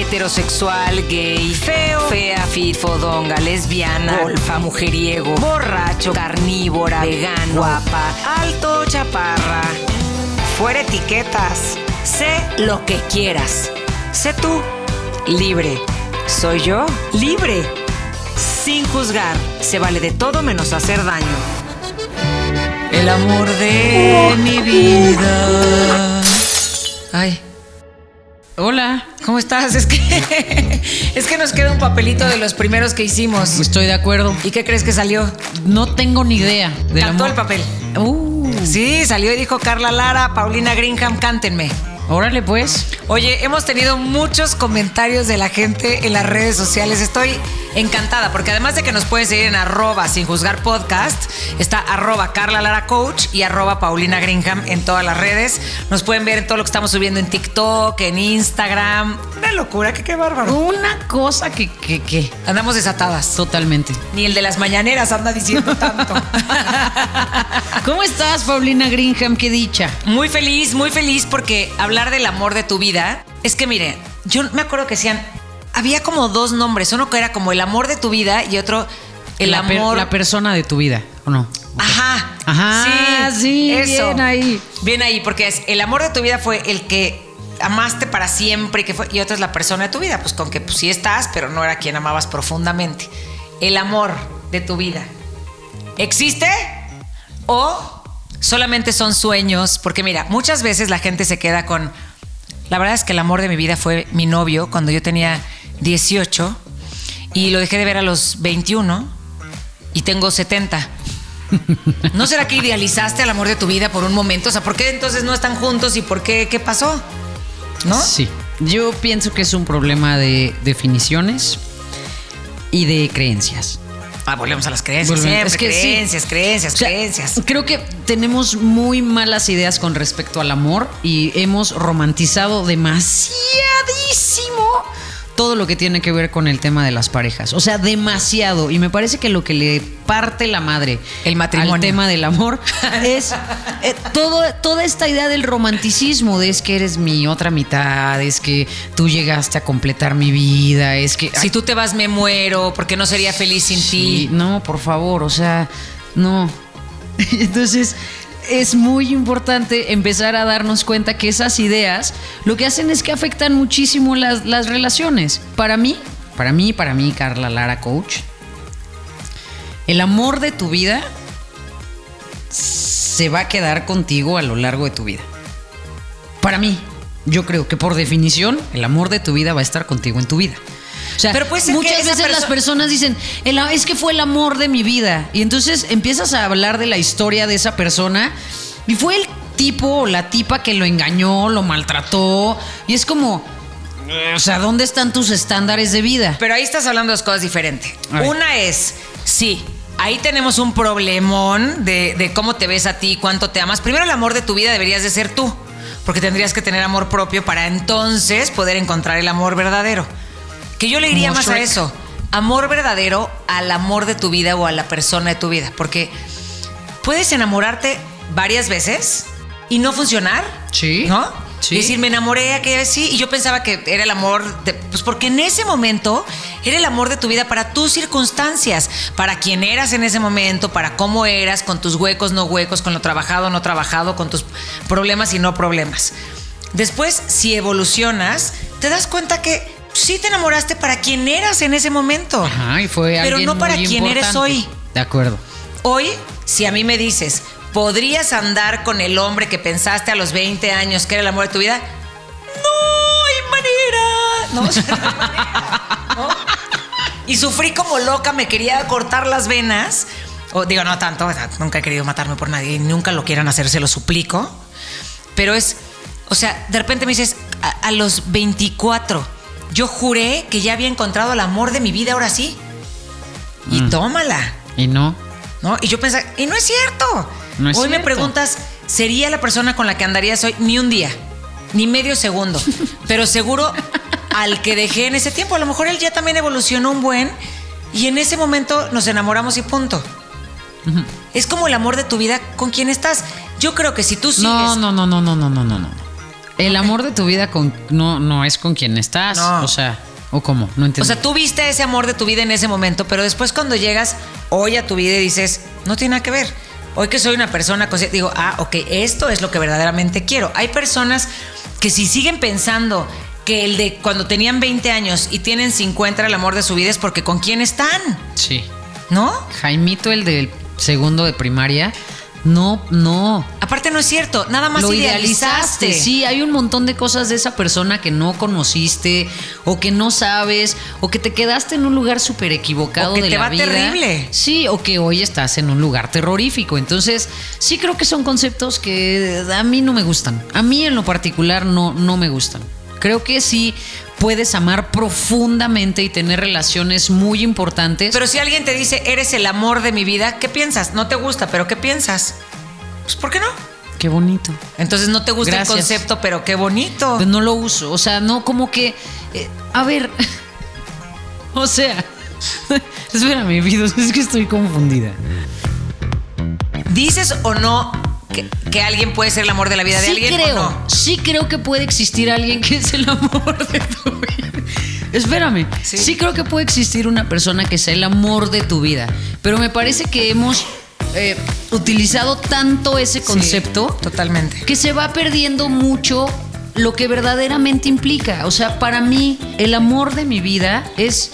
heterosexual, gay, feo, fea, fit, fodonga, lesbiana, golfa, mujeriego, borracho, carnívora, vegano, guapa, alto, chaparra. Fuera etiquetas. Sé lo que quieras. Sé tú. Libre. Soy yo. Libre. Sin juzgar. Se vale de todo menos hacer daño. El amor de mi vida. Ay. Hola, ¿cómo estás? Es que es que nos queda un papelito de los primeros que hicimos. Estoy de acuerdo. ¿Y qué crees que salió? No tengo ni idea del Cantó amor. el papel. Uh, Sí, salió y dijo Carla Lara, Paulina Greenham, cántenme. órale pues. Oye, hemos tenido muchos comentarios de la gente en las redes sociales. Estoy encantada porque además de que nos pueden seguir en arroba sin juzgar podcast, está arroba Carla Lara Coach y arroba Paulina Greenham en todas las redes. Nos pueden ver en todo lo que estamos subiendo en TikTok, en Instagram. Una locura, que qué bárbaro. Una cosa que, que, que. Andamos desatadas. Totalmente. Ni el de las mañaneras anda diciendo tanto. ¿Cómo estás, Paulina Greenham? Qué dicha. Muy feliz, muy feliz porque hablar del amor de tu vida es que, mire, yo me acuerdo que decían, había como dos nombres, uno que era como el amor de tu vida y otro el la per- amor. la persona de tu vida, ¿o no? Ajá. Ajá, sí, bien ahí. Bien ahí, porque es el amor de tu vida fue el que amaste para siempre que fue, y otra es la persona de tu vida, pues con que pues, sí estás, pero no era quien amabas profundamente. El amor de tu vida. ¿Existe? ¿O solamente son sueños? Porque mira, muchas veces la gente se queda con... La verdad es que el amor de mi vida fue mi novio cuando yo tenía 18 y lo dejé de ver a los 21 y tengo 70. ¿No será que idealizaste al amor de tu vida por un momento? O sea, ¿por qué entonces no están juntos y por qué? ¿Qué pasó? ¿No? Sí. Yo pienso que es un problema de definiciones y de creencias. Ah, volvemos a las creencias. Siempre, es que sí. creencias, creencias, O sea, creencias. Creo que tenemos muy malas ideas con respecto al amor y hemos romantizado demasiadísimo todo lo que tiene que ver con el tema de las parejas. O sea, demasiado. Y me parece que lo que le parte la madre El matrimonio. al tema del amor es eh, todo, toda esta idea del romanticismo, de es que eres mi otra mitad, es que tú llegaste a completar mi vida, es que... Si tú te vas, me muero, porque no sería feliz sin Sí, ti. no, por favor, o sea, no. Entonces, es muy importante empezar a darnos cuenta que esas ideas lo que hacen es que afectan muchísimo las, las relaciones. Para mí, para mí, para mí, Carla Lara Coach, el amor de tu vida se va a quedar contigo a lo largo de tu vida. Para mí, yo creo que por definición, el amor de tu vida va a estar contigo en tu vida. O sea, Pero puede ser que muchas veces las perso- personas dicen, "El a- es que fue el amor de mi vida. Y entonces empiezas a hablar de la historia de esa persona y fue el tipo o la tipa que lo engañó, lo maltrató. Y es como, eh, o sea, ¿dónde están tus estándares de vida? Pero ahí estás hablando de dos cosas diferentes. Una es, sí, ahí tenemos un problemón de, de cómo te ves a ti, cuánto te amas. Primero, el amor de tu vida deberías de ser tú, porque tendrías que tener amor propio para entonces poder encontrar el amor verdadero. Que yo le iría más a eso. Amor verdadero al amor de tu vida o a la persona de tu vida. Porque puedes enamorarte varias veces y no funcionar. Sí. ¿No? Sí. Y decir, me enamoré aquella vez, sí, y yo pensaba que era el amor, de- pues porque en ese momento era el amor de tu vida para tus circunstancias, para quién eras en ese momento, para cómo eras, con tus huecos, no huecos, con lo trabajado, no trabajado, con tus problemas y no problemas. Después, si evolucionas, te das cuenta que sí te enamoraste para quien eras en ese momento. Ajá, y fue Pero no para quien eres hoy. De acuerdo. Hoy, si a mí me dices, ¿podrías andar con el hombre que pensaste a los 20 años que era el amor de tu vida? No hay manera. No, o sea, no hay manera, ¿no? Y sufrí como loca, me quería cortar las venas. O digo, no tanto, nunca he querido matarme por nadie y nunca lo quieran hacer, se lo suplico. Pero es, o sea, de repente me dices, a, a los 24, yo juré que ya había encontrado el amor de mi vida ahora sí. Y mm. tómala. Y no. No, y yo pensaba, y no es cierto. No es hoy me preguntas, ¿sería la persona con la que andarías hoy? Ni un día, ni medio segundo. Pero seguro al que dejé en ese tiempo. A lo mejor él ya también evolucionó un buen y en ese momento nos enamoramos y punto. Es como el amor de tu vida con quien estás. Yo creo que si tú sigues. No, no, no, no, no, no, no, no. El amor de tu vida con, no, no es con quien estás. No. O sea, ¿o cómo? No O entiendo. sea, tú viste ese amor de tu vida en ese momento, pero después cuando llegas hoy a tu vida y dices, no tiene nada que ver. Hoy que soy una persona digo, ah, ok, esto es lo que verdaderamente quiero. Hay personas que si siguen pensando que el de cuando tenían 20 años y tienen 50 era el amor de su vida es porque con quién están, sí. ¿no? Jaimito, el del segundo de primaria, no, no. Aparte no es cierto, nada más Lo idealizaste. idealizaste. Sí, hay un montón de cosas de esa persona que no conociste o que no sabes o que te quedaste en un lugar súper equivocado O que de te la va vida. terrible. Sí, o que hoy estás en un lugar terrorífico. Entonces, sí creo que son conceptos que a mí no me gustan. A mí en lo particular no, no me gustan. Creo que sí puedes amar profundamente y tener relaciones muy importantes. Pero si alguien te dice, eres el amor de mi vida, ¿qué piensas? No te gusta, pero ¿qué piensas? Pues ¿por qué no? Qué bonito. Entonces no te gusta Gracias. el concepto, pero qué bonito. Pues no lo uso. O sea, no como que. eh, a ver. o sea. Espérame, Vidos, es que estoy confundida. ¿Dices o no que, que alguien puede ser el amor de la vida de Sí alguien creo, o no? sí creo que puede existir alguien que es el amor de tu vida. Espérame, Sí. sí. creo que puede existir una persona que sea el amor de tu vida, pero me parece que hemos eh, utilizado tanto ese concepto Sí, totalmente. que se va perdiendo mucho lo que verdaderamente implica. O sea, para mí, el amor de mi vida es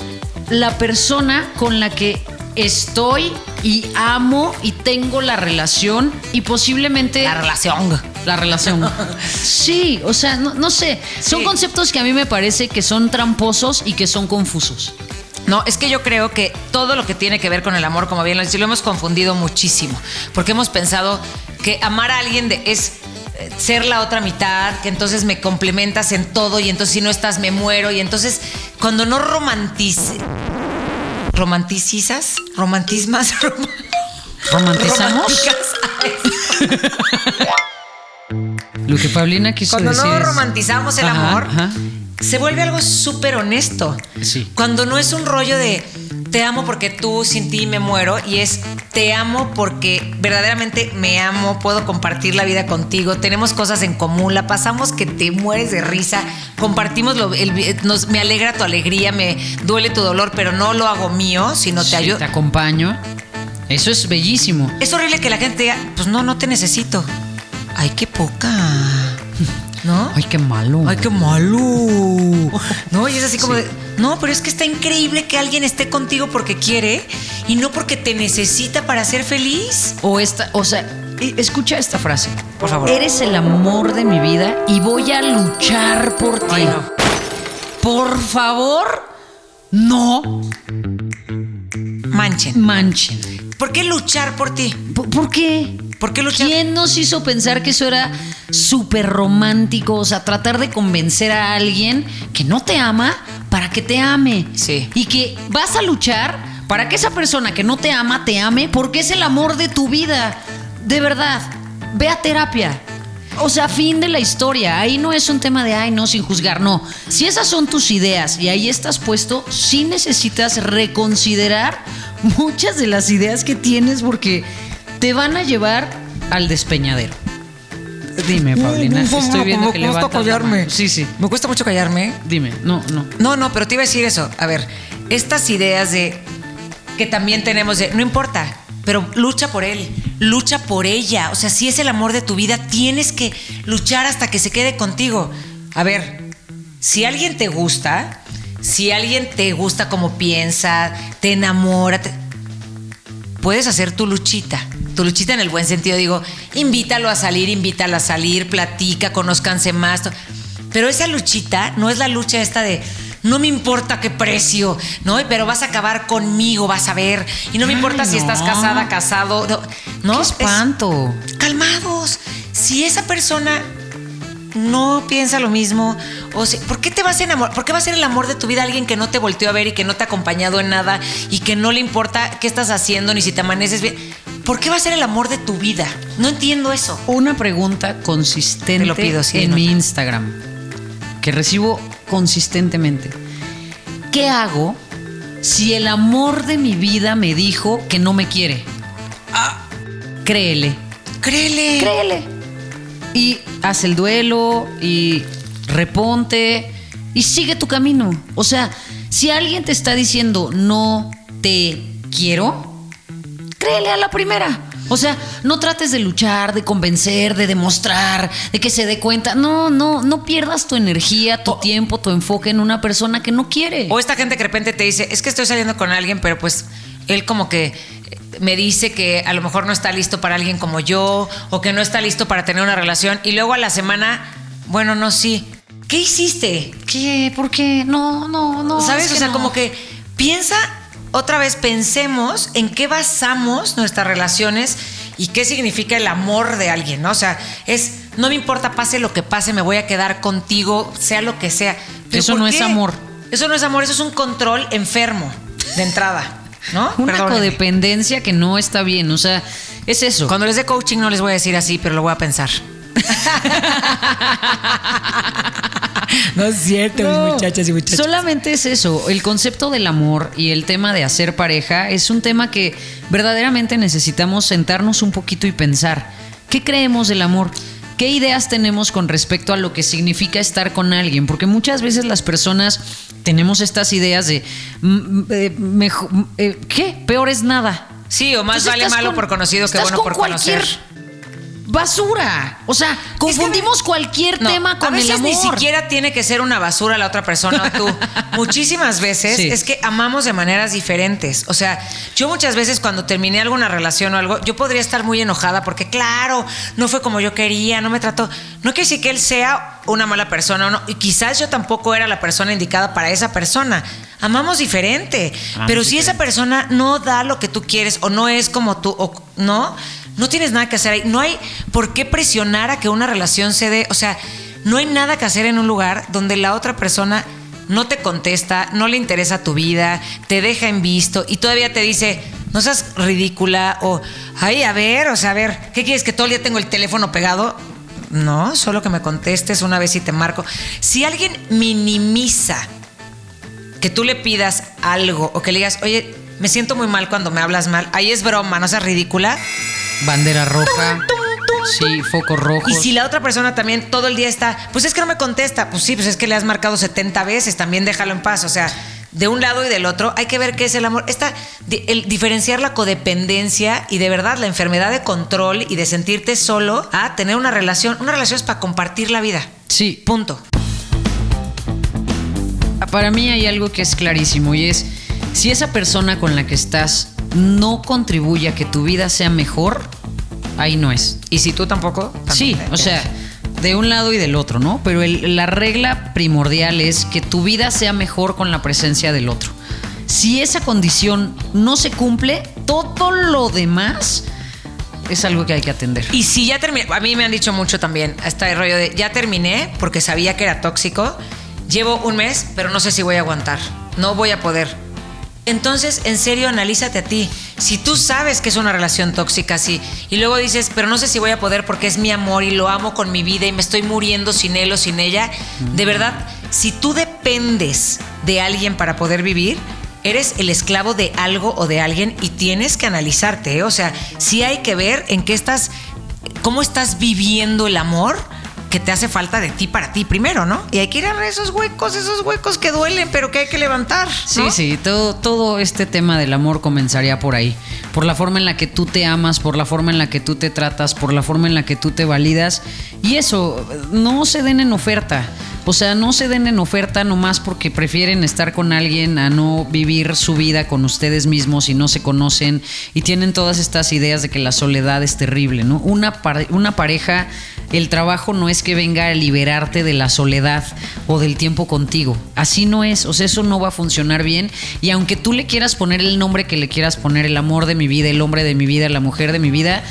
la persona con la que estoy y amo y tengo la relación y posiblemente La relación. la relación. Sí, o sea, no, no sé. Son Sí. conceptos que a mí me parece que son tramposos y que son confusos. No, es que yo creo que todo lo que tiene que ver con el amor, como bien lo dice, lo hemos confundido muchísimo. Porque hemos pensado que amar a alguien de- es eh, ser la otra mitad, que entonces me complementas en todo y entonces si no estás me muero. Y entonces cuando no romantice, romanticizas, romantismas, rom- ¿Romantizamos? Lo que Paulina quiso Cuando decir no es- romantizamos el Ajá, amor, ajá. se vuelve algo súper honesto. Sí. Cuando no es un rollo de te amo porque tú sin ti me muero y es te amo porque verdaderamente me amo, puedo compartir la vida contigo, tenemos cosas en común, la pasamos que te mueres de risa, compartimos lo, el- nos, me alegra tu alegría, me duele tu dolor, pero no lo hago mío, sino te Sí, ayudo. te acompaño. Eso es bellísimo. Es horrible que la gente diga, pues no, no te necesito. Ay, qué poca. ¿No? Ay, qué malo. Ay, qué malo. No, y es así como de, no, pero es que está increíble que alguien esté contigo porque quiere y no porque te necesita para ser feliz. O esta, o sea, e- escucha esta frase. Por favor. Eres el amor de mi vida y voy a luchar por ti. Ay, no. Por favor, no Manchen. manchen. ¿Por qué luchar por ti? ¿Por, por qué? ¿Por qué? ¿Quién nos hizo pensar que eso era súper romántico? O sea, tratar de convencer a alguien que no te ama para que te ame. Sí. Y que vas a luchar para que esa persona que no te ama te ame porque es el amor de tu vida. De verdad, ve a terapia. O sea, fin de la historia. Ahí no es un tema de, ay, no, sin juzgar. No. Si esas son tus ideas y ahí estás puesto, sí necesitas reconsiderar muchas de las ideas que tienes porque te van a llevar al despeñadero. Dime, Paulina. Estoy viendo que me cuesta callarme. Sí, sí. Me cuesta mucho callarme. Dime. No, no. No, no, pero te iba a decir eso. A ver, estas ideas de que también tenemos de no importa, pero lucha por él, lucha por ella. O sea, si es el amor de tu vida, tienes que luchar hasta que se quede contigo. A ver, si alguien te gusta, si alguien te gusta como piensa, te enamora, te- puedes hacer tu luchita. Tu luchita en el buen sentido, digo, invítalo a salir, invítala a salir, platica, conózcanse más. Pero esa luchita no es la lucha esta de no me importa qué precio, ¿no? Pero vas a acabar conmigo, vas a ver. Y no me Ay, importa si estás casada, casado, no. ¿no? ¡Qué Es- espanto! calmados. Si esa persona no piensa lo mismo, o si- ¿por qué te vas a enamorar? ¿Por qué va a ser el amor de tu vida alguien que no te volteó a ver y que no te ha acompañado en nada y que no le importa qué estás haciendo ni si te amaneces bien? ¿Por qué va a ser el amor de tu vida? No entiendo eso. Una pregunta consistente Te lo pido, sí, en mi Instagram que recibo consistentemente. ¿Qué hago si el amor de mi vida me dijo que no me quiere? Ah. Créele. Créele. Créele. y haz el duelo y reponte y sigue tu camino. O sea, si alguien te está diciendo no te quiero, créele a la primera. O sea, no trates de luchar, de convencer, de demostrar, de que se dé cuenta. No, no, no pierdas tu energía, tu tiempo, tu enfoque en una persona que no quiere. O esta gente que de repente te dice, es que estoy saliendo con alguien, pero pues él como que me dice que a lo mejor no está listo para alguien como yo o que no está listo para tener una relación y luego a la semana, bueno, no, sí. ¿Qué hiciste? ¿Qué? ¿Por qué? No, no, no. ¿Sabes? es que o sea, no. como que piensa otra vez, pensemos en qué basamos nuestras relaciones y qué significa el amor de alguien, ¿no? O sea, es, no me importa, pase lo que pase, me voy a quedar contigo, sea lo que sea. ¿Pero Eso no es amor. Eso no es amor, eso es un control enfermo de entrada, ¿no? Una Perdónenme. codependencia que no está bien. O sea, es eso. Cuando les dé coaching no les voy a decir así, pero lo voy a pensar. no es cierto, No, Solamente es eso. El concepto del amor y el tema de hacer pareja es un tema que verdaderamente necesitamos sentarnos un poquito y pensar. ¿Qué creemos del amor? ¿Qué ideas tenemos con respecto a lo que significa estar con alguien? Porque muchas veces las personas tenemos estas ideas de eh, mejo- eh, ¿qué? Peor es nada. Sí, o más Entonces vale malo con- por conocido que bueno por conocer. Basura. O sea, confundimos cualquier No, tema con a veces el amor. ni siquiera tiene que ser una basura la otra persona o tú. Muchísimas veces Sí. es que amamos de maneras diferentes. O sea, yo muchas veces cuando terminé alguna relación o algo, yo podría estar muy enojada porque claro, no fue como yo quería, no me trató. No quiere decir que él sea una mala persona o no. Y quizás yo tampoco era la persona indicada para esa persona. Amamos diferente. Amamos pero si esa persona no da lo que tú quieres o no es como tú o no, no tienes nada que hacer ahí. No hay por qué presionar a que una relación se dé. O sea, no hay nada que hacer en un lugar donde la otra persona no te contesta, no le interesa tu vida, te deja en visto y todavía te dice, no seas ridícula o, ay, a ver, o sea, a ver, ¿qué quieres que todo el día tengo el teléfono pegado? No, solo que me contestes una vez y te marco. Si alguien minimiza que tú le pidas algo o que le digas, oye, me siento muy mal cuando me hablas mal, ahí es broma, no seas ridícula. Bandera roja. Sí, focos rojos. Y si la otra persona también todo el día está, pues es que no me contesta, pues sí, pues es que le has marcado 70 veces, también déjalo en paz. O sea, de un lado y del otro hay que ver qué es el amor. Esta, el diferenciar la codependencia y de verdad la enfermedad de control y de sentirte solo a tener una relación. Una relación es para compartir la vida. Sí, Punto. para mí hay algo que es clarísimo y es, si esa persona con la que estás no contribuye a que tu vida sea mejor, ahí no es. Y si tú tampoco. Sí, o sea, de un lado y del otro, ¿no? Pero el- la regla primordial es que tu vida sea mejor con la presencia del otro. Si esa condición no se cumple, todo lo demás es algo que hay que atender. Y si ya terminé, a mí me han dicho mucho también, hasta el rollo de ya terminé porque sabía que era tóxico, llevo un mes, pero no sé si voy a aguantar, no voy a poder. Entonces, en serio, analízate a ti. Si tú sabes que es una relación tóxica así, y luego dices, pero no sé si voy a poder porque es mi amor y lo amo con mi vida y me estoy muriendo sin él o sin ella, de verdad, si tú dependes de alguien para poder vivir, eres el esclavo de algo o de alguien y tienes que analizarte, ¿eh? o sea, sí hay que ver en qué estás, cómo estás viviendo el amor que te hace falta de ti para ti primero, ¿no? Y hay que ir a esos huecos, esos huecos que duelen, pero que hay que levantar. Sí, ¿no? sí, todo, todo este tema del amor comenzaría por ahí. Por la forma en la que tú te amas, por la forma en la que tú te tratas, por la forma en la que tú te validas. Y eso, no se den en oferta. O sea, no se den en oferta nomás porque prefieren estar con alguien a no vivir su vida con ustedes mismos y no se conocen y tienen todas estas ideas de que la soledad es terrible, ¿no? Una, pare- una pareja, el trabajo no es que venga a liberarte de la soledad o del tiempo contigo. Así no es, o sea, eso no va a funcionar bien. Y aunque tú le quieras poner el nombre que le quieras poner, el amor de mi vida, el hombre de mi vida, la mujer de mi vida,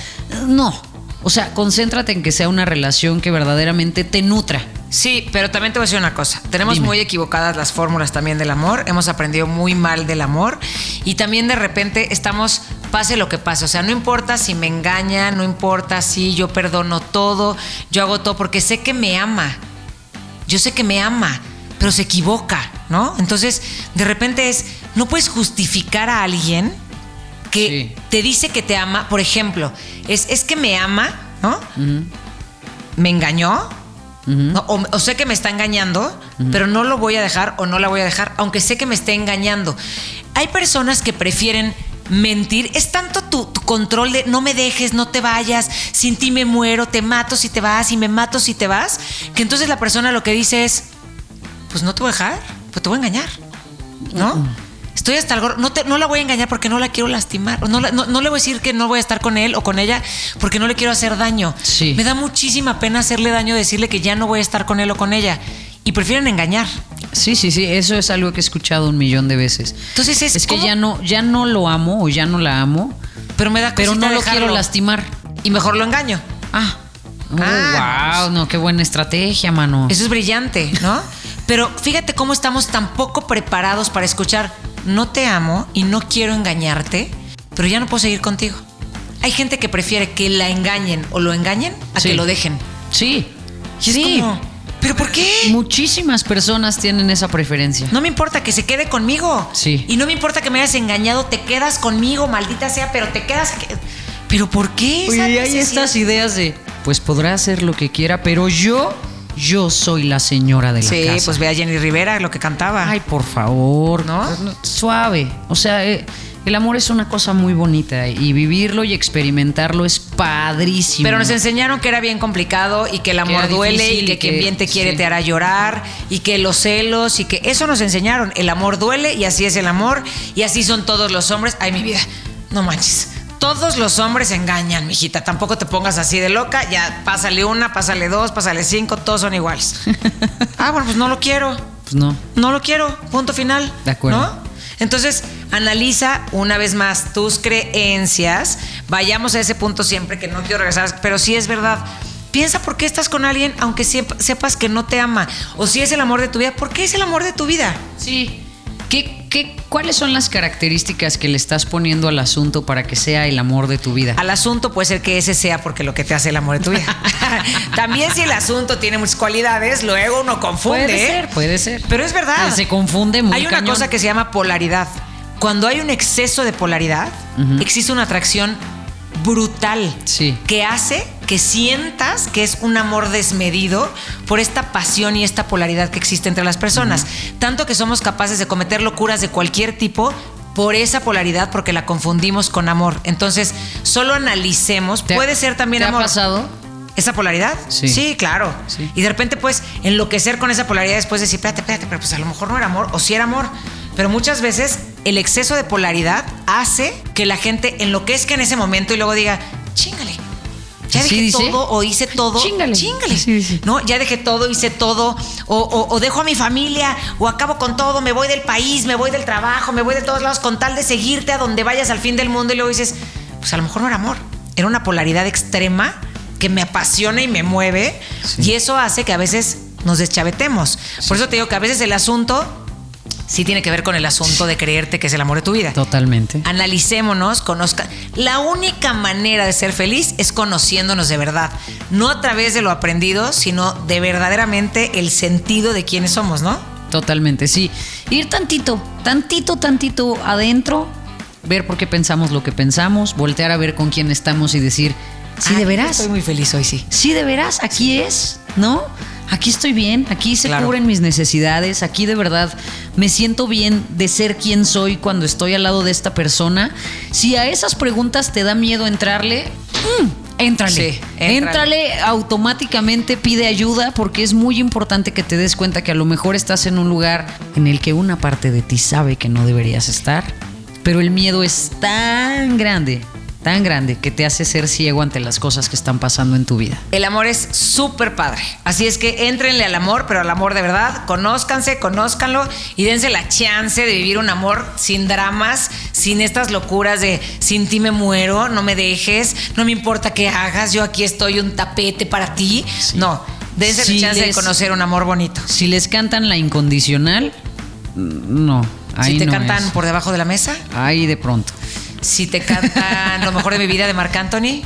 no. O sea, concéntrate en que sea una relación que verdaderamente te nutra. Sí, pero también te voy a decir una cosa. Tenemos Dime. muy equivocadas las fórmulas también del amor. Hemos aprendido muy mal del amor. Y también de repente estamos, pase lo que pase. O sea, no importa si me engaña, no importa si yo perdono todo, yo hago todo porque sé que me ama. Yo sé que me ama, pero se equivoca, ¿no? Entonces, de repente es, no puedes justificar a alguien que Sí. te dice que te ama. Por ejemplo, es, es que me ama, ¿no? me engañó, ¿no? o, o sé que me está engañando, pero no lo voy a dejar o no la voy a dejar, aunque sé que me esté engañando. Hay personas que prefieren mentir. Es tanto tu, control de no me dejes, no te vayas, sin ti me muero, te mato si te vas y me mato si te vas, que entonces la persona lo que dice es, pues no te voy a dejar, pues te voy a engañar, ¿no? Estoy hasta el gorro, no, te- no la voy a engañar porque no la quiero lastimar, no, la- no- no le voy a decir que no voy a estar con él o con ella porque no le quiero hacer daño. Sí. Me da muchísima pena hacerle daño, decirle que ya no voy a estar con él o con ella. Y prefieren engañar. Sí, sí, sí, eso es algo que he escuchado un millón de veces. Entonces es, Es que ¿cómo? ya no, ya no lo amo o ya no la amo, Pero me da pero no lo dejarlo. quiero lastimar. Y mejor lo engaño. Ah. Oh, Ah, wow, no, qué buena estrategia, mano. Eso es brillante, ¿no? Pero fíjate cómo estamos tan poco preparados para escuchar, no te amo y no quiero engañarte, pero ya no puedo seguir contigo. Hay gente que prefiere que la engañen o lo engañen a Sí. que lo dejen. Sí. Y es Sí. como, ¿pero por qué? Muchísimas personas tienen esa preferencia. No me importa que se quede conmigo. Sí. Y no me importa que me hayas engañado, te quedas conmigo, maldita sea, pero te quedas... aquí. ¿Pero por qué? Oye, y hay estas ideas de, pues podrá hacer lo que quiera, pero yo, yo soy la señora de la Sí, casa. pues ve a Jenny Rivera, lo que cantaba. Ay, por favor, ¿No? Suave. O sea, eh, el amor es una cosa muy bonita y vivirlo y experimentarlo es padrísimo. Pero nos enseñaron que era bien complicado y que el amor duele y que, quien bien te quiere sí. te hará llorar y que los celos y que eso nos enseñaron. El amor duele y así es el amor y así son todos los hombres. Ay, mi vida, no manches. Todos los hombres engañan, mijita. Tampoco te pongas así de loca. Ya, pásale una, pásale dos, pásale cinco, todos son iguales. ah, bueno, pues no lo quiero. Pues no. No lo quiero, punto final. De acuerdo. ¿no? Entonces, analiza una vez más tus creencias. Vayamos a ese punto siempre que no quiero regresar, pero sí es verdad. Piensa por qué estás con alguien aunque sep- sepas que no te ama. O si es el amor de tu vida, ¿por qué es el amor de tu vida? Sí. ¿Qué, qué, ¿Cuáles son las características que le estás poniendo al asunto para que sea el amor de tu vida? Al asunto puede ser que ese sea porque lo que te hace el amor de tu vida. También si el asunto tiene muchas cualidades, luego uno confunde. Puede ¿eh? ser, puede ser. Pero es verdad. Se confunde muy Hay una cañón. cosa que se llama polaridad. Cuando hay un exceso de polaridad, existe una atracción brutal Sí. que hace que sientas que es un amor desmedido por esta pasión y esta polaridad que existe entre las personas. Tanto que somos capaces de cometer locuras de cualquier tipo por esa polaridad porque la confundimos con amor. Entonces, solo analicemos. ¿Te ha- Puede ser también ¿te amor. ha pasado? ¿Esa polaridad? Sí. claro. Sí. Y de repente, pues, enloquecer con esa polaridad después de decir, espérate, espérate, pero pues a lo mejor no era amor, o sí era amor. Pero muchas veces el exceso de polaridad hace que la gente enloquezca en ese momento y luego diga, chingale. Ya ¿Así dejé todo o hice todo. Chíngale. Chíngale. Así dice. No, ya dejé todo, hice todo. O, o- o dejo a mi familia, o acabo con todo, me voy del país, me voy del trabajo, me voy de todos lados con tal de seguirte a donde vayas al fin del mundo. Y luego dices, pues a lo mejor no era amor. Era una polaridad extrema que me apasiona y me mueve. Sí. Y eso hace que a veces nos deschavetemos. Por eso te digo que a veces el asunto sí tiene que ver con el asunto de creerte que es el amor de tu vida. Totalmente. Analicémonos, conozca. La única manera de ser feliz es conociéndonos de verdad. No a través de lo aprendido, sino de verdaderamente el sentido de quiénes somos, ¿no? Totalmente, sí. Ir tantito, tantito, tantito adentro, ver por qué pensamos lo que pensamos, voltear a ver con quién estamos y decir, sí, Ay, de veras, Estoy muy feliz hoy, sí. sí, de veras, aquí es, ¿no? Aquí estoy bien, aquí se Claro. cubren mis necesidades, aquí de verdad me siento bien de ser quien soy cuando estoy al lado de esta persona. Si a esas preguntas te da miedo entrarle, mm, éntrale. Sí, éntrale. éntrale automáticamente pide ayuda porque es muy importante que te des cuenta que a lo mejor estás en un lugar en el que una parte de ti sabe que no deberías estar, pero el miedo es tan grande, tan grande que te hace ser ciego ante las cosas que están pasando en tu vida. El amor es súper padre. Así es que éntrenle al amor, pero al amor de verdad. Conózcanse, conózcanlo y dense la chance de vivir un amor sin dramas, sin estas locuras de sin ti me muero, no me dejes, no me importa qué hagas, yo aquí estoy un tapete para ti. No, dense Si la chance de conocer un amor bonito. Si les cantan la incondicional, no. Ahí si te no cantan es. por debajo de la mesa, Ahí de pronto. Si te cantan lo mejor de mi vida de Marc Anthony,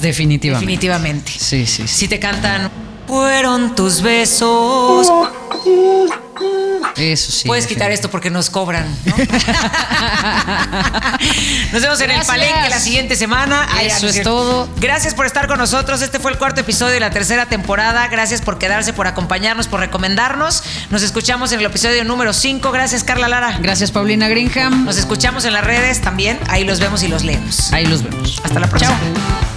Definitivamente. definitivamente. Sí, sí, sí. Si te cantan Fueron tus besos. Eso sí, Puedes quitar esto porque nos cobran, ¿no? nos vemos en el palenque la siguiente semana. Ay, Eso no es todo. Gracias por estar con nosotros. Este fue el cuarto episodio de la tercera temporada. Gracias por quedarse, por acompañarnos, por recomendarnos. Nos escuchamos en el episodio número 5. Gracias, Carla Lara. Gracias, Paulina Greenham. Nos escuchamos en las redes también. Ahí los vemos y los leemos. Ahí los vemos. Hasta la próxima. Chao.